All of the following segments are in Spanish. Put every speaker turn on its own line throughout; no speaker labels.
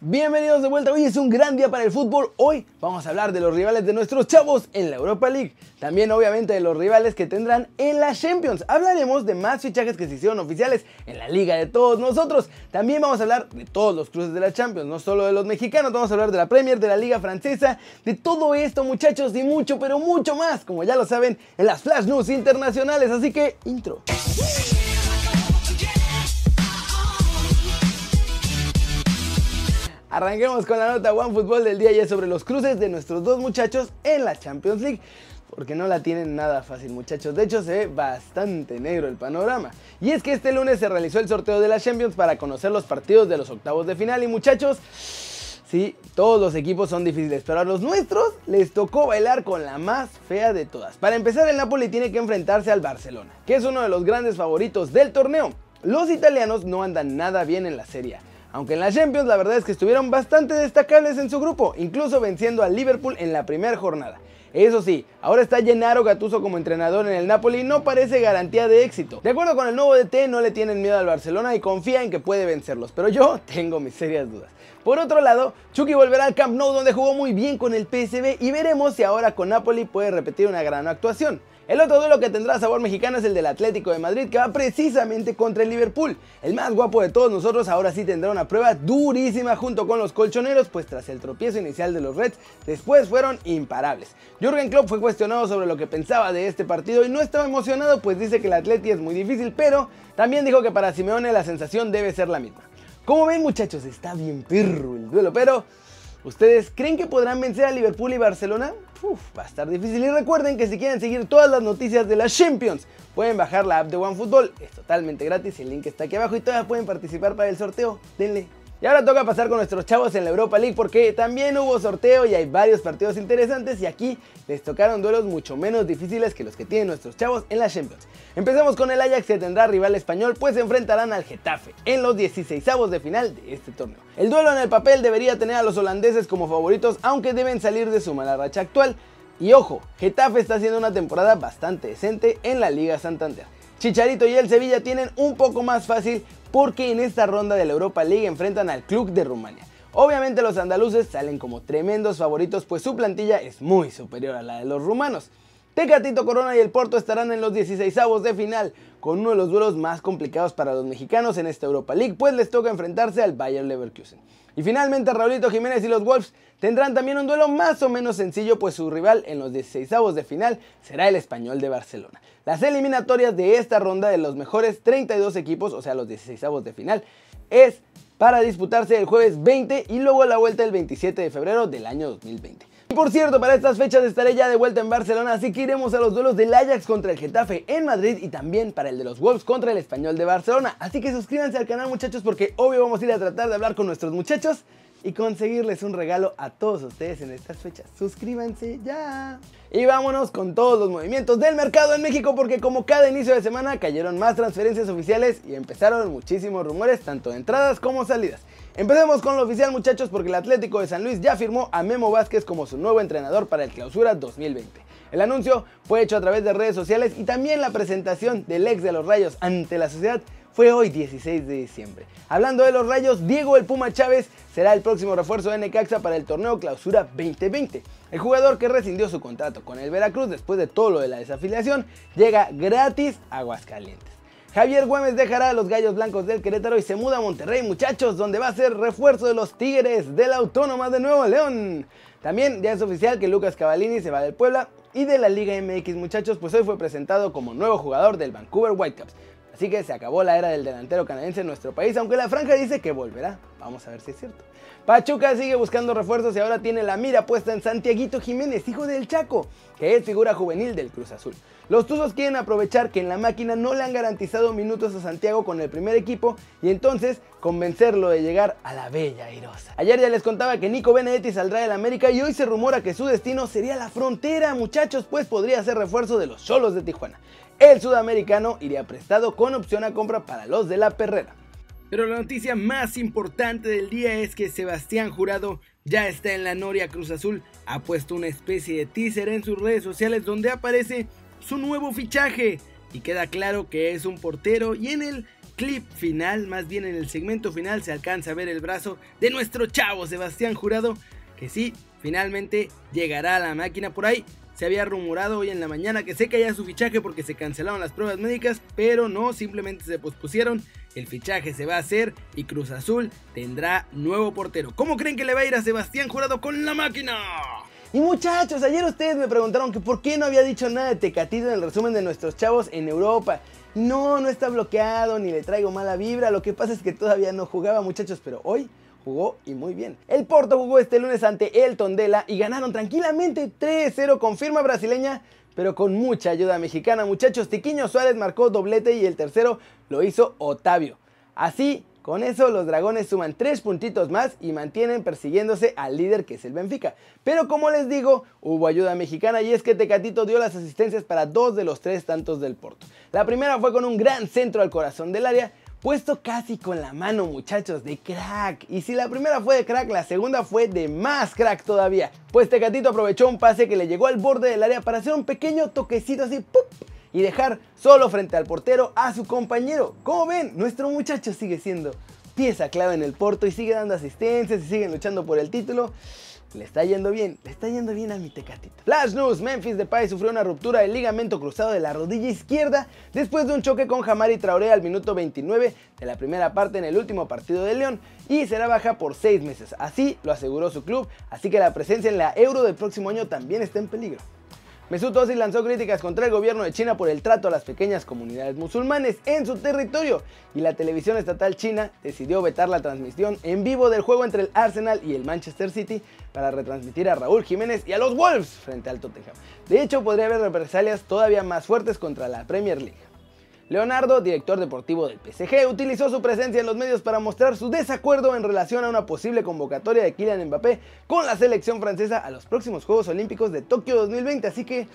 Bienvenidos de vuelta, hoy es un gran día para el fútbol, hoy vamos a hablar de los rivales de nuestros chavos en la Europa League, también obviamente de los rivales que tendrán en la Champions, hablaremos de más fichajes que se hicieron oficiales en la liga de todos nosotros, también vamos a hablar de todos los cruces de la Champions, no solo de los mexicanos, vamos a hablar de la Premier, de la liga francesa, de todo esto muchachos y mucho pero mucho más, como ya lo saben, en las Flash News internacionales, así que intro. Arranquemos con la nota One Fútbol del día y es sobre los cruces de nuestros dos muchachos en la Champions League. Porque no la tienen nada fácil muchachos, de hecho se ve bastante negro el panorama. Y es que este lunes se realizó el sorteo de la Champions para conocer los partidos de los octavos de final y muchachos, sí, todos los equipos son difíciles, pero a los nuestros les tocó bailar con la más fea de todas. Para empezar el Napoli tiene que enfrentarse al Barcelona, que es uno de los grandes favoritos del torneo. Los italianos no andan nada bien en la Serie aunque en la Champions la verdad es que estuvieron bastante destacables en su grupo, incluso venciendo al Liverpool en la primera jornada. Eso sí, ahora está Gennaro Gattuso como entrenador en el Napoli no parece garantía de éxito. De acuerdo con el nuevo DT, no le tienen miedo al Barcelona y confía en que puede vencerlos, pero yo tengo mis serias dudas. Por otro lado, Chucky volverá al Camp Nou donde jugó muy bien con el PSV y veremos si ahora con Napoli puede repetir una gran actuación. El otro duelo que tendrá sabor mexicano es el del Atlético de Madrid que va precisamente contra el Liverpool. El más guapo de todos nosotros ahora sí tendrá una prueba durísima junto con los colchoneros, pues tras el tropiezo inicial de los Reds, después fueron imparables. Jürgen Klopp fue cuestionado sobre lo que pensaba de este partido y no estaba emocionado pues dice que el Atleti es muy difícil, pero también dijo que para Simeone la sensación debe ser la misma. Como ven muchachos, está bien perro el duelo, pero ¿ustedes creen que podrán vencer a Liverpool y Barcelona? Uf, va a estar difícil. Y recuerden que si quieren seguir todas las noticias de las Champions, pueden bajar la app de OneFootball. Es totalmente gratis, el link está aquí abajo y todavía pueden participar para el sorteo. Denle. Y ahora toca pasar con nuestros chavos en la Europa League porque también hubo sorteo y hay varios partidos interesantes y aquí les tocaron duelos mucho menos difíciles que los que tienen nuestros chavos en la Champions. Empezamos con el Ajax que tendrá rival español pues se enfrentarán al Getafe en los 16 de final de este torneo. El duelo en el papel debería tener a los holandeses como favoritos aunque deben salir de su mala racha actual. Y ojo, Getafe está haciendo una temporada bastante decente en la Liga Santander. Chicharito y el Sevilla tienen un poco más fácil porque en esta ronda de la Europa League enfrentan al club de Rumania. Obviamente los andaluces salen como tremendos favoritos pues su plantilla es muy superior a la de los rumanos. Tecatito Corona y el Porto estarán en los 16 de final, con uno de los duelos más complicados para los mexicanos en esta Europa League, pues les toca enfrentarse al Bayer Leverkusen. Y finalmente Raulito Jiménez y los Wolves tendrán también un duelo más o menos sencillo, pues su rival en los 16 de final será el Español de Barcelona. Las eliminatorias de esta ronda de los mejores 32 equipos, o sea los 16 de final, es para disputarse el jueves 20 y luego la vuelta el 27 de febrero del año 2020. Y por cierto, para estas fechas estaré ya de vuelta en Barcelona, así que iremos a los duelos del Ajax contra el Getafe en Madrid y también para el de los Wolves contra el Español de Barcelona. Así que suscríbanse al canal muchachos porque obvio vamos a ir a tratar de hablar con nuestros muchachos y conseguirles un regalo a todos ustedes en estas fechas. Suscríbanse ya. Y vámonos con todos los movimientos del mercado en México porque como cada inicio de semana cayeron más transferencias oficiales y empezaron muchísimos rumores tanto de entradas como salidas. Empecemos con lo oficial muchachos porque el Atlético de San Luis ya firmó a Memo Vázquez como su nuevo entrenador para el Clausura 2020. El anuncio fue hecho a través de redes sociales y también la presentación del ex de los Rayos ante la sociedad fue hoy 16 de diciembre. Hablando de los Rayos, Diego el Puma Chávez será el próximo refuerzo de Necaxa para el torneo Clausura 2020. El jugador que rescindió su contrato con el Veracruz después de todo lo de la desafiliación llega gratis a Aguascalientes. Javier Güemes dejará a los Gallos Blancos del Querétaro y se muda a Monterrey, muchachos, donde va a ser refuerzo de los Tigres de la Autónoma de Nuevo León. También ya es oficial que Lucas Cavallini se va del Puebla y de la Liga MX, muchachos, pues hoy fue presentado como nuevo jugador del Vancouver Whitecaps. Así que se acabó la era del delantero canadiense en nuestro país, aunque la franja dice que volverá. Vamos a ver si es cierto. Pachuca sigue buscando refuerzos y ahora tiene la mira puesta en Santiaguito Jiménez, hijo del Chaco, que es figura juvenil del Cruz Azul. Los Tuzos quieren aprovechar que en la máquina no le han garantizado minutos a Santiago con el primer equipo y entonces convencerlo de llegar a la bella airosa. Ayer ya les contaba que Nico Benedetti saldrá del América y hoy se rumora que su destino sería la frontera, muchachos, pues podría ser refuerzo de los solos de Tijuana. El sudamericano iría prestado con opción a compra para los de la Perrera. Pero la noticia más importante del día es que Sebastián Jurado ya está en la Noria Cruz Azul. Ha puesto una especie de teaser en sus redes sociales donde aparece su nuevo fichaje. Y queda claro que es un portero y en él clip final, más bien en el segmento final se alcanza a ver el brazo de nuestro chavo Sebastián Jurado, que sí, finalmente llegará a la máquina por ahí. Se había rumorado hoy en la mañana que se caía su fichaje porque se cancelaron las pruebas médicas, pero no, simplemente se pospusieron. El fichaje se va a hacer y Cruz Azul tendrá nuevo portero. ¿Cómo creen que le va a ir a Sebastián Jurado con la máquina? Y muchachos, ayer ustedes me preguntaron que por qué no había dicho nada de Tecatito en el resumen de nuestros chavos en Europa. No, no está bloqueado, ni le traigo mala vibra. Lo que pasa es que todavía no jugaba, muchachos, pero hoy jugó y muy bien. El Porto jugó este lunes ante el Tondela y ganaron tranquilamente 3-0 con firma brasileña, pero con mucha ayuda mexicana. Muchachos, Tiquiño Suárez marcó doblete y el tercero lo hizo Otavio. Así con eso los dragones suman 3 puntitos más y mantienen persiguiéndose al líder que es el Benfica. Pero como les digo, hubo ayuda mexicana y es que Tecatito dio las asistencias para dos de los tres tantos del Porto. La primera fue con un gran centro al corazón del área, puesto casi con la mano muchachos, de crack. Y si la primera fue de crack, la segunda fue de más crack todavía. Pues Tecatito aprovechó un pase que le llegó al borde del área para hacer un pequeño toquecito así, ¡pup! y dejar solo frente al portero a su compañero. Como ven, nuestro muchacho sigue siendo pieza clave en el Porto y sigue dando asistencias y siguen luchando por el título. Le está yendo bien, le está yendo bien a mi tecatito. Flash News, Memphis Depay sufrió una ruptura del ligamento cruzado de la rodilla izquierda después de un choque con Jamari Traoré al minuto 29 de la primera parte en el último partido de León y será baja por 6 meses. Así lo aseguró su club, así que la presencia en la Euro del próximo año también está en peligro. Mesut Özil lanzó críticas contra el gobierno de China por el trato a las pequeñas comunidades musulmanes en su territorio y la televisión estatal china decidió vetar la transmisión en vivo del juego entre el Arsenal y el Manchester City para retransmitir a Raúl Jiménez y a los Wolves frente al Tottenham. De hecho, podría haber represalias todavía más fuertes contra la Premier League. Leonardo, director deportivo del PSG, utilizó su presencia en los medios para mostrar su desacuerdo en relación a una posible convocatoria de Kylian Mbappé con la selección francesa a los próximos Juegos Olímpicos de Tokio 2020, así que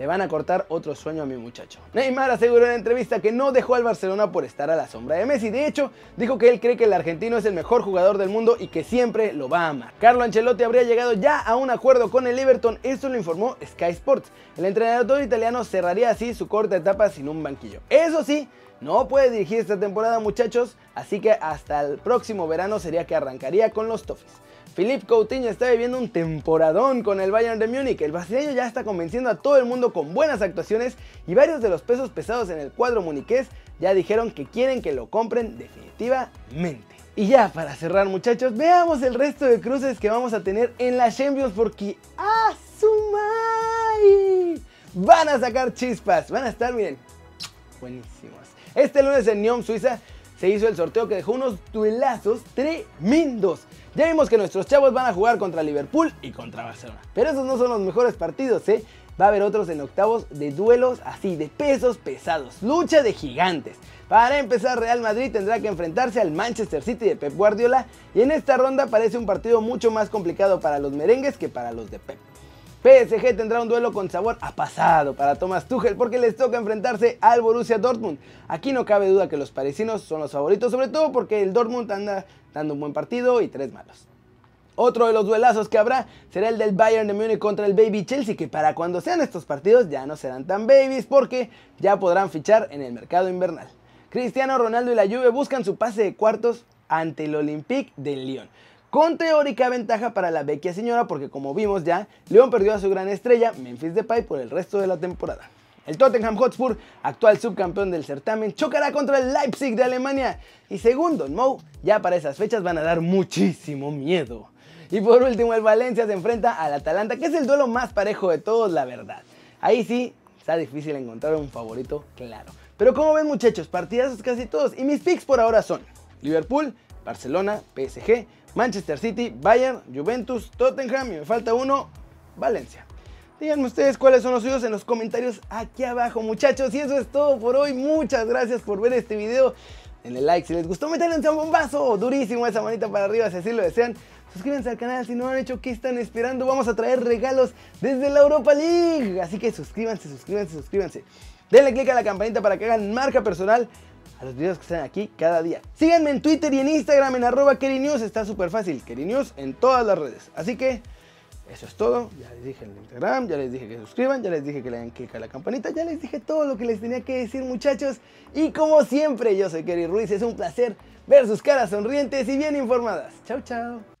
le van a cortar otro sueño a mi muchacho. Neymar aseguró en la entrevista que no dejó al Barcelona por estar a la sombra de Messi, de hecho, dijo que él cree que el argentino es el mejor jugador del mundo y que siempre lo va a amar. Carlo Ancelotti habría llegado ya a un acuerdo con el Everton, esto lo informó Sky Sports. El entrenador italiano cerraría así su corta etapa sin un banquillo. Eso sí, no puede dirigir esta temporada muchachos, así que hasta el próximo verano sería que arrancaría con los Toffees. Philippe Coutinho está viviendo un temporadón con el Bayern de Múnich. El brasileño ya está convenciendo a todo el mundo con buenas actuaciones y varios de los pesos pesados en el cuadro muniqués ya dijeron que quieren que lo compren definitivamente. Y ya para cerrar muchachos, veamos el resto de cruces que vamos a tener en la Champions porque ¡ah, Van a sacar chispas, van a estar, miren, buenísimos. Este lunes en Nyon, Suiza, se hizo el sorteo que dejó unos duelazos tremendos. Ya vimos que nuestros chavos van a jugar contra Liverpool y contra Barcelona. Pero esos no son los mejores partidos, ¿eh? Va a haber otros en octavos de duelos así, de pesos pesados. Lucha de gigantes. Para empezar, Real Madrid tendrá que enfrentarse al Manchester City de Pep Guardiola. Y en esta ronda parece un partido mucho más complicado para los merengues que para los de Pep. PSG tendrá un duelo con sabor a pasado para Thomas Tuchel porque les toca enfrentarse al Borussia Dortmund. Aquí no cabe duda que los parisinos son los favoritos, sobre todo porque el Dortmund anda dando un buen partido y tres malos. Otro de los duelazos que habrá será el del Bayern de Múnich contra el Baby Chelsea, que para cuando sean estos partidos ya no serán tan babies porque ya podrán fichar en el mercado invernal. Cristiano Ronaldo y la Juve buscan su pase de cuartos ante el Olympique de Lyon con teórica ventaja para la vecchia señora porque como vimos ya, León perdió a su gran estrella, Memphis Depay, por el resto de la temporada. El Tottenham Hotspur, actual subcampeón del certamen, chocará contra el Leipzig de Alemania. Y según Don Moe, ya para esas fechas van a dar muchísimo miedo. Y por último, el Valencia se enfrenta al Atalanta, que es el duelo más parejo de todos, la verdad. Ahí sí, está difícil encontrar un favorito claro. Pero como ven muchachos, partidazos casi todos. Y mis picks por ahora son Liverpool, Barcelona, PSG, Manchester City, Bayern, Juventus, Tottenham y me falta uno, Valencia. Díganme ustedes cuáles son los suyos en los comentarios aquí abajo, muchachos. Y eso es todo por hoy. Muchas gracias por ver este video. Denle like si les gustó, metanle un bombazo durísimo esa manita para arriba si así lo desean. Suscríbanse al canal si no lo han hecho, ¿qué están esperando? Vamos a traer regalos desde la Europa League. Así que suscríbanse, suscríbanse, suscríbanse. Denle click a la campanita para que hagan marca personal a los videos que están aquí cada día. Síganme en Twitter y en Instagram en arroba News, está súper fácil, News en todas las redes. Así que Eso es todo, ya les dije en el Instagram, ya les dije que se suscriban, ya les dije que le den click a la campanita, ya les dije todo lo que les tenía que decir muchachos. Y como siempre, yo soy Kerry Ruiz, es un placer ver sus caras sonrientes y bien informadas. Chao, chao.